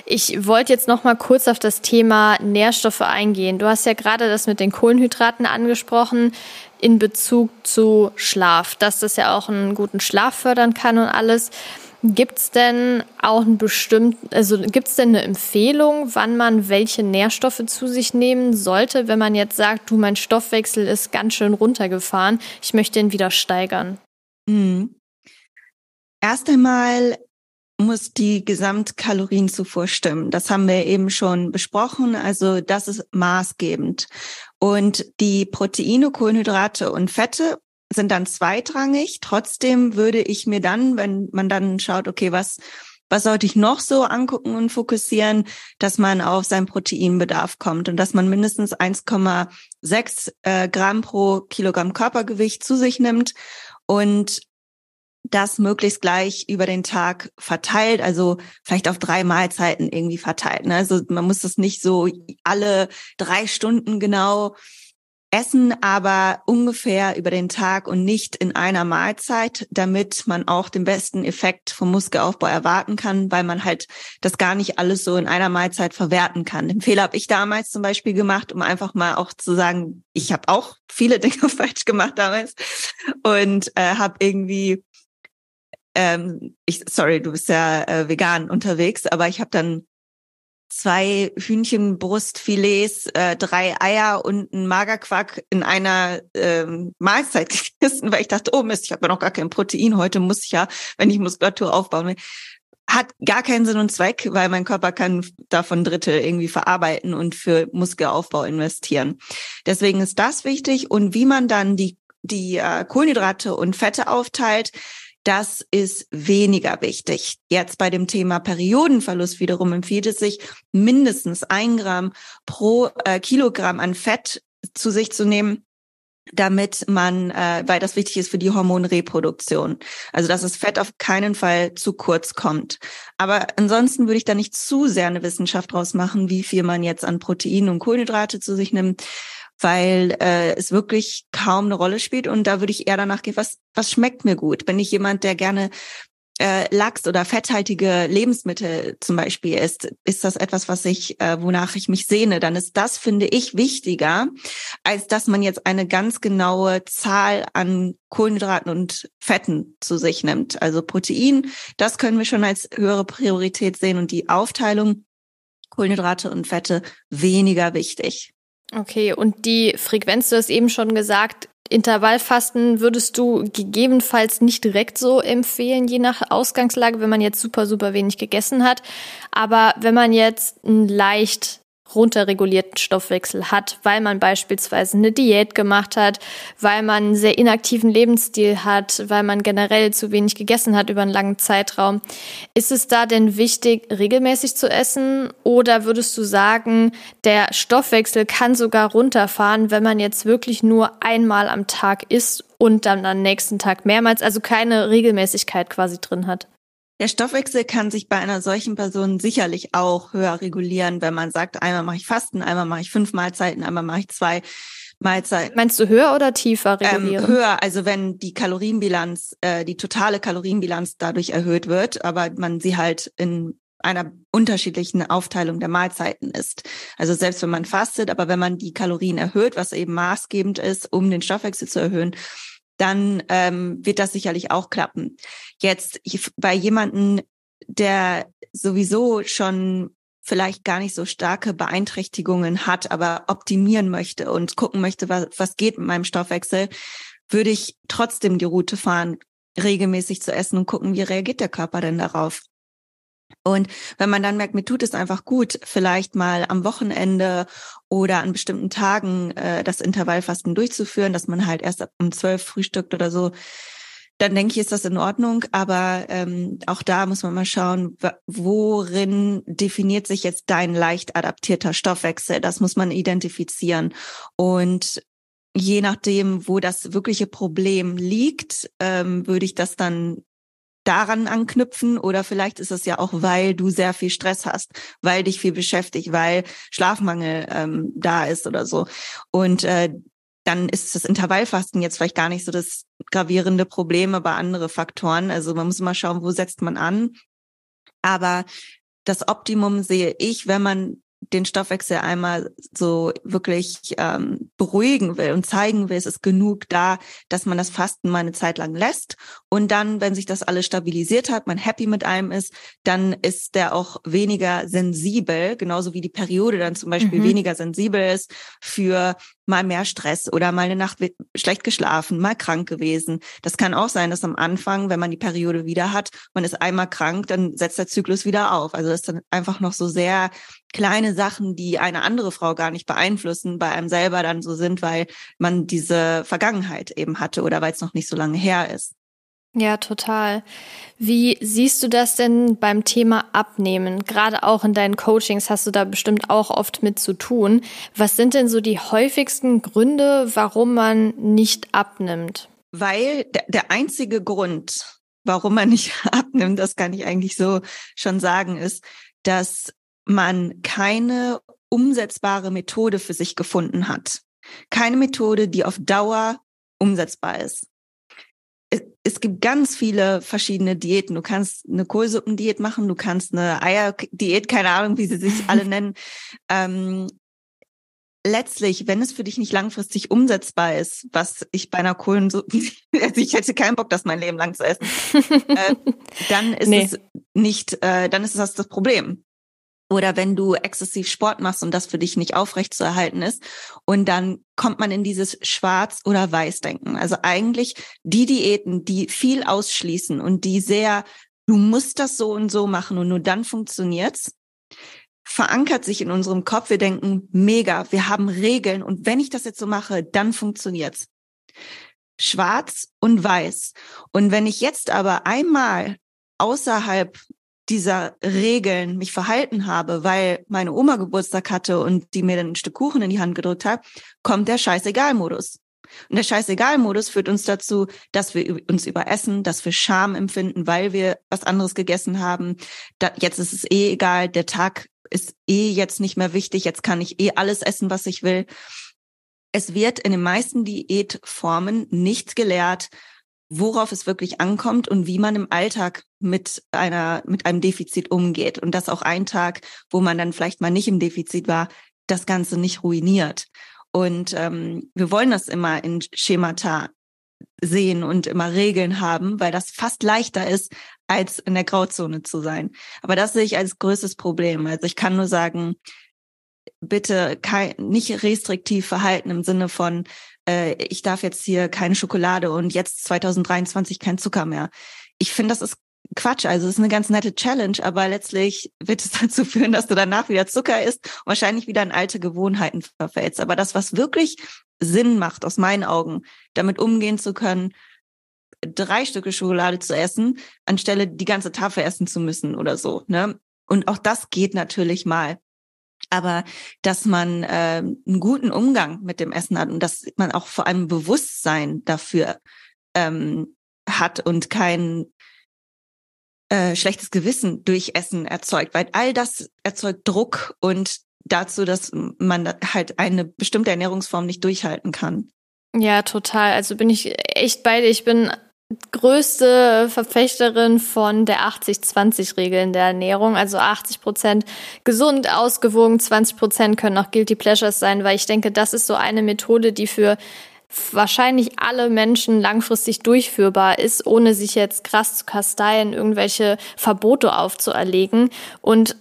Ich wollte jetzt noch mal kurz auf das Thema Nährstoffe eingehen. Du hast ja gerade das mit den Kohlenhydraten angesprochen in Bezug zu Schlaf, dass das ja auch einen guten Schlaf fördern kann und alles. Gibt's denn auch ein bestimmt, also gibt's denn eine Empfehlung, wann man welche Nährstoffe zu sich nehmen sollte, wenn man jetzt sagt, du, mein Stoffwechsel ist ganz schön runtergefahren, ich möchte ihn wieder steigern? Mhm. Erst einmal muss die Gesamtkalorienzufuhr stimmen. Das haben wir eben schon besprochen. Also das ist maßgebend. Und die Proteine, Kohlenhydrate und Fette sind dann zweitrangig. Trotzdem würde ich mir dann, wenn man dann schaut, okay, was, was sollte ich noch so angucken und fokussieren, dass man auf seinen Proteinbedarf kommt und dass man mindestens 1,6 äh, Gramm pro Kilogramm Körpergewicht zu sich nimmt und das möglichst gleich über den Tag verteilt, also vielleicht auf drei Mahlzeiten irgendwie verteilt. Ne? Also man muss das nicht so alle drei Stunden genau essen aber ungefähr über den Tag und nicht in einer Mahlzeit, damit man auch den besten Effekt vom Muskelaufbau erwarten kann, weil man halt das gar nicht alles so in einer Mahlzeit verwerten kann. Den Fehler habe ich damals zum Beispiel gemacht, um einfach mal auch zu sagen, ich habe auch viele Dinge falsch gemacht damals und äh, habe irgendwie ähm, ich, sorry, du bist ja äh, vegan unterwegs, aber ich habe dann zwei Hühnchenbrustfilets, äh, drei Eier und ein Magerquark in einer ähm, Mahlzeit gegessen, weil ich dachte, oh Mist, ich habe ja noch gar kein Protein. Heute muss ich ja, wenn ich Muskulatur aufbauen will. Hat gar keinen Sinn und Zweck, weil mein Körper kann davon Drittel irgendwie verarbeiten und für Muskelaufbau investieren. Deswegen ist das wichtig. Und wie man dann die, die äh, Kohlenhydrate und Fette aufteilt, das ist weniger wichtig. Jetzt bei dem Thema Periodenverlust wiederum empfiehlt es sich, mindestens ein Gramm pro äh, Kilogramm an Fett zu sich zu nehmen damit man, äh, weil das wichtig ist für die Hormonreproduktion. Also dass das Fett auf keinen Fall zu kurz kommt. Aber ansonsten würde ich da nicht zu sehr eine Wissenschaft draus machen, wie viel man jetzt an Protein und Kohlenhydrate zu sich nimmt weil äh, es wirklich kaum eine Rolle spielt. Und da würde ich eher danach gehen, was, was schmeckt mir gut? Bin ich jemand, der gerne äh, Lachs oder fetthaltige Lebensmittel zum Beispiel isst, ist das etwas, was ich, äh, wonach ich mich sehne, dann ist das, finde ich, wichtiger, als dass man jetzt eine ganz genaue Zahl an Kohlenhydraten und Fetten zu sich nimmt. Also Protein, das können wir schon als höhere Priorität sehen und die Aufteilung Kohlenhydrate und Fette weniger wichtig. Okay, und die Frequenz, du hast eben schon gesagt, Intervallfasten würdest du gegebenenfalls nicht direkt so empfehlen, je nach Ausgangslage, wenn man jetzt super, super wenig gegessen hat. Aber wenn man jetzt ein leicht runterregulierten Stoffwechsel hat, weil man beispielsweise eine Diät gemacht hat, weil man einen sehr inaktiven Lebensstil hat, weil man generell zu wenig gegessen hat über einen langen Zeitraum. Ist es da denn wichtig, regelmäßig zu essen oder würdest du sagen, der Stoffwechsel kann sogar runterfahren, wenn man jetzt wirklich nur einmal am Tag isst und dann am nächsten Tag mehrmals, also keine Regelmäßigkeit quasi drin hat? Der Stoffwechsel kann sich bei einer solchen Person sicherlich auch höher regulieren, wenn man sagt, einmal mache ich Fasten, einmal mache ich fünf Mahlzeiten, einmal mache ich zwei Mahlzeiten. Meinst du höher oder tiefer ähm, regulieren? Ähm, höher, also wenn die Kalorienbilanz, äh, die totale Kalorienbilanz dadurch erhöht wird, aber man sie halt in einer unterschiedlichen Aufteilung der Mahlzeiten ist. Also selbst wenn man fastet, aber wenn man die Kalorien erhöht, was eben maßgebend ist, um den Stoffwechsel zu erhöhen, dann ähm, wird das sicherlich auch klappen. Jetzt bei jemanden, der sowieso schon vielleicht gar nicht so starke Beeinträchtigungen hat, aber optimieren möchte und gucken möchte, was, was geht mit meinem Stoffwechsel, würde ich trotzdem die Route fahren, regelmäßig zu essen und gucken, wie reagiert der Körper denn darauf. Und wenn man dann merkt, mir tut es einfach gut, vielleicht mal am Wochenende oder an bestimmten Tagen äh, das Intervallfasten durchzuführen, dass man halt erst um zwölf frühstückt oder so, dann denke ich, ist das in Ordnung. Aber ähm, auch da muss man mal schauen, worin definiert sich jetzt dein leicht adaptierter Stoffwechsel. Das muss man identifizieren. Und je nachdem, wo das wirkliche Problem liegt, ähm, würde ich das dann daran anknüpfen oder vielleicht ist es ja auch, weil du sehr viel Stress hast, weil dich viel beschäftigt, weil Schlafmangel ähm, da ist oder so. Und äh, dann ist das Intervallfasten jetzt vielleicht gar nicht so das gravierende Problem, aber andere Faktoren. Also man muss mal schauen, wo setzt man an. Aber das Optimum sehe ich, wenn man den Stoffwechsel einmal so wirklich ähm, beruhigen will und zeigen will, es ist genug da, dass man das Fasten mal eine Zeit lang lässt. Und dann, wenn sich das alles stabilisiert hat, man happy mit einem ist, dann ist der auch weniger sensibel, genauso wie die Periode dann zum Beispiel mhm. weniger sensibel ist für mal mehr Stress oder mal eine Nacht schlecht geschlafen, mal krank gewesen. Das kann auch sein, dass am Anfang, wenn man die Periode wieder hat, man ist einmal krank, dann setzt der Zyklus wieder auf. Also das dann einfach noch so sehr kleine Sachen, die eine andere Frau gar nicht beeinflussen, bei einem selber dann so sind, weil man diese Vergangenheit eben hatte oder weil es noch nicht so lange her ist. Ja, total. Wie siehst du das denn beim Thema Abnehmen? Gerade auch in deinen Coachings hast du da bestimmt auch oft mit zu tun. Was sind denn so die häufigsten Gründe, warum man nicht abnimmt? Weil der, einzige Grund, warum man nicht abnimmt, das kann ich eigentlich so schon sagen, ist, dass man keine umsetzbare Methode für sich gefunden hat. Keine Methode, die auf Dauer umsetzbar ist es gibt ganz viele verschiedene Diäten. Du kannst eine Kohlsuppendiät machen, du kannst eine Eierdiät, keine Ahnung, wie sie sich alle nennen. Ähm, letztlich, wenn es für dich nicht langfristig umsetzbar ist, was ich bei einer Kohlensuppe, also ich hätte keinen Bock, das mein Leben lang zu essen, äh, dann ist nee. es nicht, äh, dann ist das das Problem oder wenn du exzessiv Sport machst und das für dich nicht aufrecht zu erhalten ist. Und dann kommt man in dieses Schwarz- oder Weiß-Denken. Also eigentlich die Diäten, die viel ausschließen und die sehr, du musst das so und so machen und nur dann funktioniert's, verankert sich in unserem Kopf. Wir denken, mega, wir haben Regeln und wenn ich das jetzt so mache, dann funktioniert's. Schwarz und weiß. Und wenn ich jetzt aber einmal außerhalb dieser Regeln mich verhalten habe, weil meine Oma Geburtstag hatte und die mir dann ein Stück Kuchen in die Hand gedrückt hat, kommt der Scheißegal-Modus. Und der Scheißegal-Modus führt uns dazu, dass wir uns überessen, dass wir Scham empfinden, weil wir was anderes gegessen haben. Da, jetzt ist es eh egal, der Tag ist eh jetzt nicht mehr wichtig, jetzt kann ich eh alles essen, was ich will. Es wird in den meisten Diätformen nicht gelehrt, worauf es wirklich ankommt und wie man im Alltag mit einer, mit einem Defizit umgeht. Und dass auch ein Tag, wo man dann vielleicht mal nicht im Defizit war, das Ganze nicht ruiniert. Und ähm, wir wollen das immer in Schemata sehen und immer Regeln haben, weil das fast leichter ist, als in der Grauzone zu sein. Aber das sehe ich als größtes Problem. Also ich kann nur sagen, bitte kein, nicht restriktiv verhalten im Sinne von, äh, ich darf jetzt hier keine Schokolade und jetzt 2023 kein Zucker mehr. Ich finde, das ist Quatsch. Also es ist eine ganz nette Challenge, aber letztlich wird es dazu führen, dass du danach wieder Zucker isst und wahrscheinlich wieder in alte Gewohnheiten verfällst. Aber das, was wirklich Sinn macht, aus meinen Augen, damit umgehen zu können, drei Stücke Schokolade zu essen, anstelle die ganze Tafel essen zu müssen oder so. Ne? Und auch das geht natürlich mal aber dass man äh, einen guten Umgang mit dem Essen hat und dass man auch vor allem Bewusstsein dafür ähm, hat und kein äh, schlechtes Gewissen durch Essen erzeugt, weil all das erzeugt Druck und dazu, dass man halt eine bestimmte Ernährungsform nicht durchhalten kann. Ja, total. Also bin ich echt bei dir. Ich bin größte Verfechterin von der 80-20-Regel in der Ernährung. Also 80 Prozent gesund, ausgewogen, 20 Prozent können auch Guilty Pleasures sein, weil ich denke, das ist so eine Methode, die für wahrscheinlich alle Menschen langfristig durchführbar ist, ohne sich jetzt krass zu kasteien, irgendwelche Verbote aufzuerlegen. Und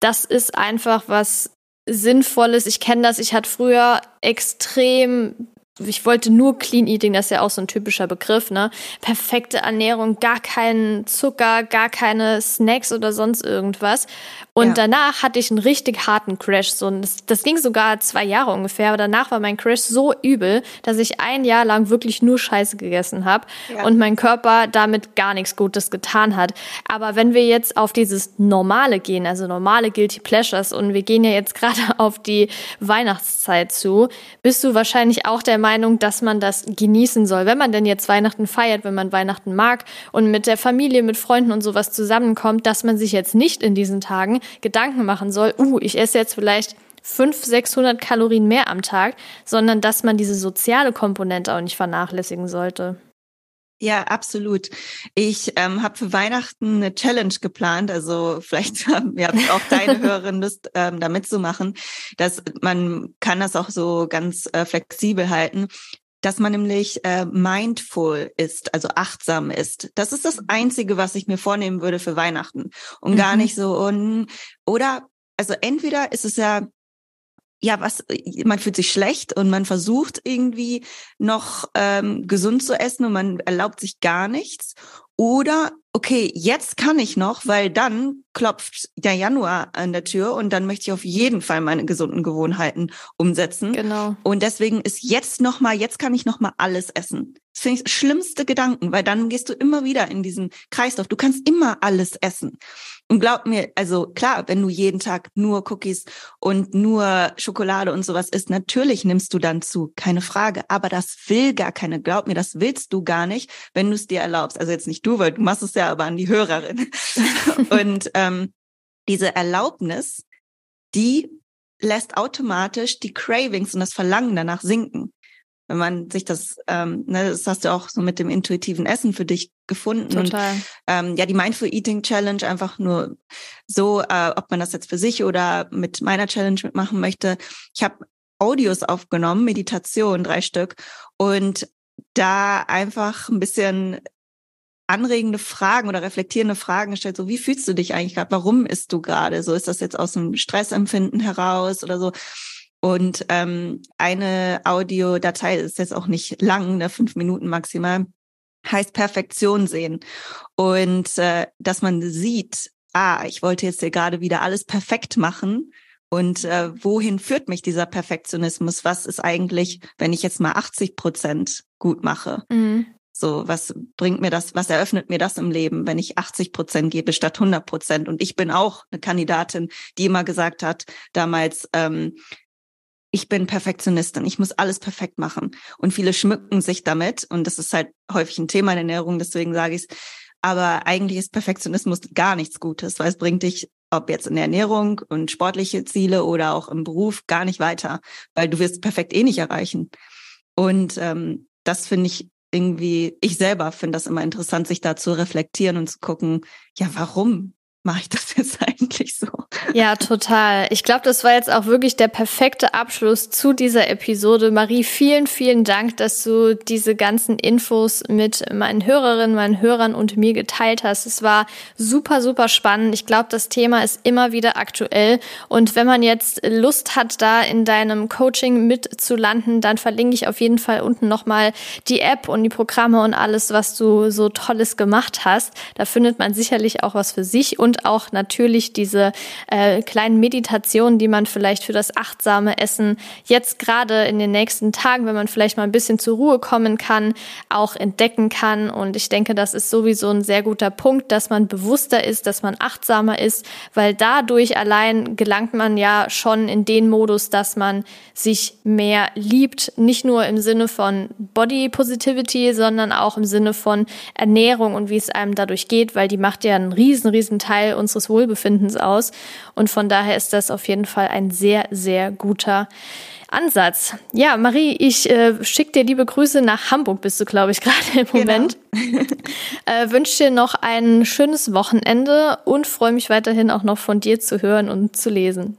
das ist einfach was Sinnvolles. Ich kenne das. Ich hatte früher extrem ich wollte nur Clean Eating, das ist ja auch so ein typischer Begriff, ne? Perfekte Ernährung, gar keinen Zucker, gar keine Snacks oder sonst irgendwas. Und ja. danach hatte ich einen richtig harten Crash. So, das, das ging sogar zwei Jahre ungefähr, aber danach war mein Crash so übel, dass ich ein Jahr lang wirklich nur Scheiße gegessen habe ja. und mein Körper damit gar nichts Gutes getan hat. Aber wenn wir jetzt auf dieses Normale gehen, also normale Guilty Pleasures und wir gehen ja jetzt gerade auf die Weihnachtszeit zu, bist du wahrscheinlich auch der Meinung, dass man das genießen soll, wenn man denn jetzt Weihnachten feiert, wenn man Weihnachten mag und mit der Familie, mit Freunden und sowas zusammenkommt, dass man sich jetzt nicht in diesen Tagen Gedanken machen soll, uh, ich esse jetzt vielleicht 500, 600 Kalorien mehr am Tag, sondern dass man diese soziale Komponente auch nicht vernachlässigen sollte. Ja, absolut. Ich ähm, habe für Weihnachten eine Challenge geplant. Also vielleicht haben ja auch deine Hörerin Lust, ähm, da mitzumachen. Dass man kann das auch so ganz äh, flexibel halten dass man nämlich äh, mindful ist, also achtsam ist. Das ist das Einzige, was ich mir vornehmen würde für Weihnachten. Und mhm. gar nicht so, und, oder, also entweder ist es ja ja, was, man fühlt sich schlecht und man versucht irgendwie noch ähm, gesund zu essen und man erlaubt sich gar nichts. Oder, okay, jetzt kann ich noch, weil dann klopft der Januar an der Tür und dann möchte ich auf jeden Fall meine gesunden Gewohnheiten umsetzen. Genau. Und deswegen ist jetzt noch mal, jetzt kann ich noch mal alles essen. Das finde ich schlimmste Gedanken, weil dann gehst du immer wieder in diesen Kreislauf. Du kannst immer alles essen. Und glaub mir, also klar, wenn du jeden Tag nur Cookies und nur Schokolade und sowas isst, natürlich nimmst du dann zu, keine Frage. Aber das will gar keine, glaub mir, das willst du gar nicht, wenn du es dir erlaubst. Also jetzt nicht du, weil du machst es ja aber an die Hörerin. und ähm, diese Erlaubnis, die lässt automatisch die Cravings und das Verlangen danach sinken wenn man sich das, ähm, ne, das hast du auch so mit dem intuitiven Essen für dich gefunden. Total. Und, ähm, ja, die Mindful Eating Challenge einfach nur so, äh, ob man das jetzt für sich oder mit meiner Challenge mitmachen möchte. Ich habe Audios aufgenommen, Meditation, drei Stück, und da einfach ein bisschen anregende Fragen oder reflektierende Fragen gestellt, so wie fühlst du dich eigentlich gerade? Warum isst du gerade? So ist das jetzt aus dem Stressempfinden heraus oder so? Und ähm, eine Audiodatei ist jetzt auch nicht lang, ne, fünf Minuten maximal, heißt Perfektion sehen. Und äh, dass man sieht, ah, ich wollte jetzt hier gerade wieder alles perfekt machen. Und äh, wohin führt mich dieser Perfektionismus? Was ist eigentlich, wenn ich jetzt mal 80 Prozent gut mache? Mhm. So, was bringt mir das, was eröffnet mir das im Leben, wenn ich 80 Prozent gebe statt 100 Prozent? Und ich bin auch eine Kandidatin, die immer gesagt hat, damals, ähm, ich bin Perfektionistin, ich muss alles perfekt machen. Und viele schmücken sich damit. Und das ist halt häufig ein Thema in der Ernährung, deswegen sage ich es. Aber eigentlich ist Perfektionismus gar nichts Gutes, weil es bringt dich, ob jetzt in der Ernährung und sportliche Ziele oder auch im Beruf, gar nicht weiter, weil du wirst perfekt eh nicht erreichen. Und ähm, das finde ich irgendwie, ich selber finde das immer interessant, sich da zu reflektieren und zu gucken, ja, warum mache ich das jetzt eigentlich so? Ja, total. Ich glaube, das war jetzt auch wirklich der perfekte Abschluss zu dieser Episode. Marie, vielen, vielen Dank, dass du diese ganzen Infos mit meinen Hörerinnen, meinen Hörern und mir geteilt hast. Es war super, super spannend. Ich glaube, das Thema ist immer wieder aktuell. Und wenn man jetzt Lust hat, da in deinem Coaching mitzulanden, dann verlinke ich auf jeden Fall unten nochmal die App und die Programme und alles, was du so Tolles gemacht hast. Da findet man sicherlich auch was für sich und auch natürlich diese äh, kleinen Meditationen, die man vielleicht für das achtsame Essen jetzt gerade in den nächsten Tagen, wenn man vielleicht mal ein bisschen zur Ruhe kommen kann, auch entdecken kann. Und ich denke, das ist sowieso ein sehr guter Punkt, dass man bewusster ist, dass man achtsamer ist, weil dadurch allein gelangt man ja schon in den Modus, dass man sich mehr liebt, nicht nur im Sinne von Body Positivity, sondern auch im Sinne von Ernährung und wie es einem dadurch geht, weil die macht ja einen riesen, riesen Teil unseres Wohlbefindens aus. Und von daher ist das auf jeden Fall ein sehr, sehr guter Ansatz. Ja, Marie, ich äh, schicke dir liebe Grüße nach Hamburg, bist du, glaube ich, gerade im genau. Moment. Genau. äh, Wünsche dir noch ein schönes Wochenende und freue mich weiterhin auch noch von dir zu hören und zu lesen.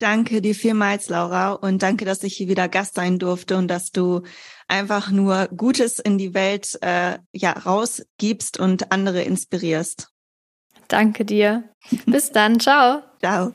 Danke dir vielmals, Laura, und danke, dass ich hier wieder Gast sein durfte und dass du einfach nur Gutes in die Welt äh, ja rausgibst und andere inspirierst. Danke dir. Bis dann. Ciao. Ciao.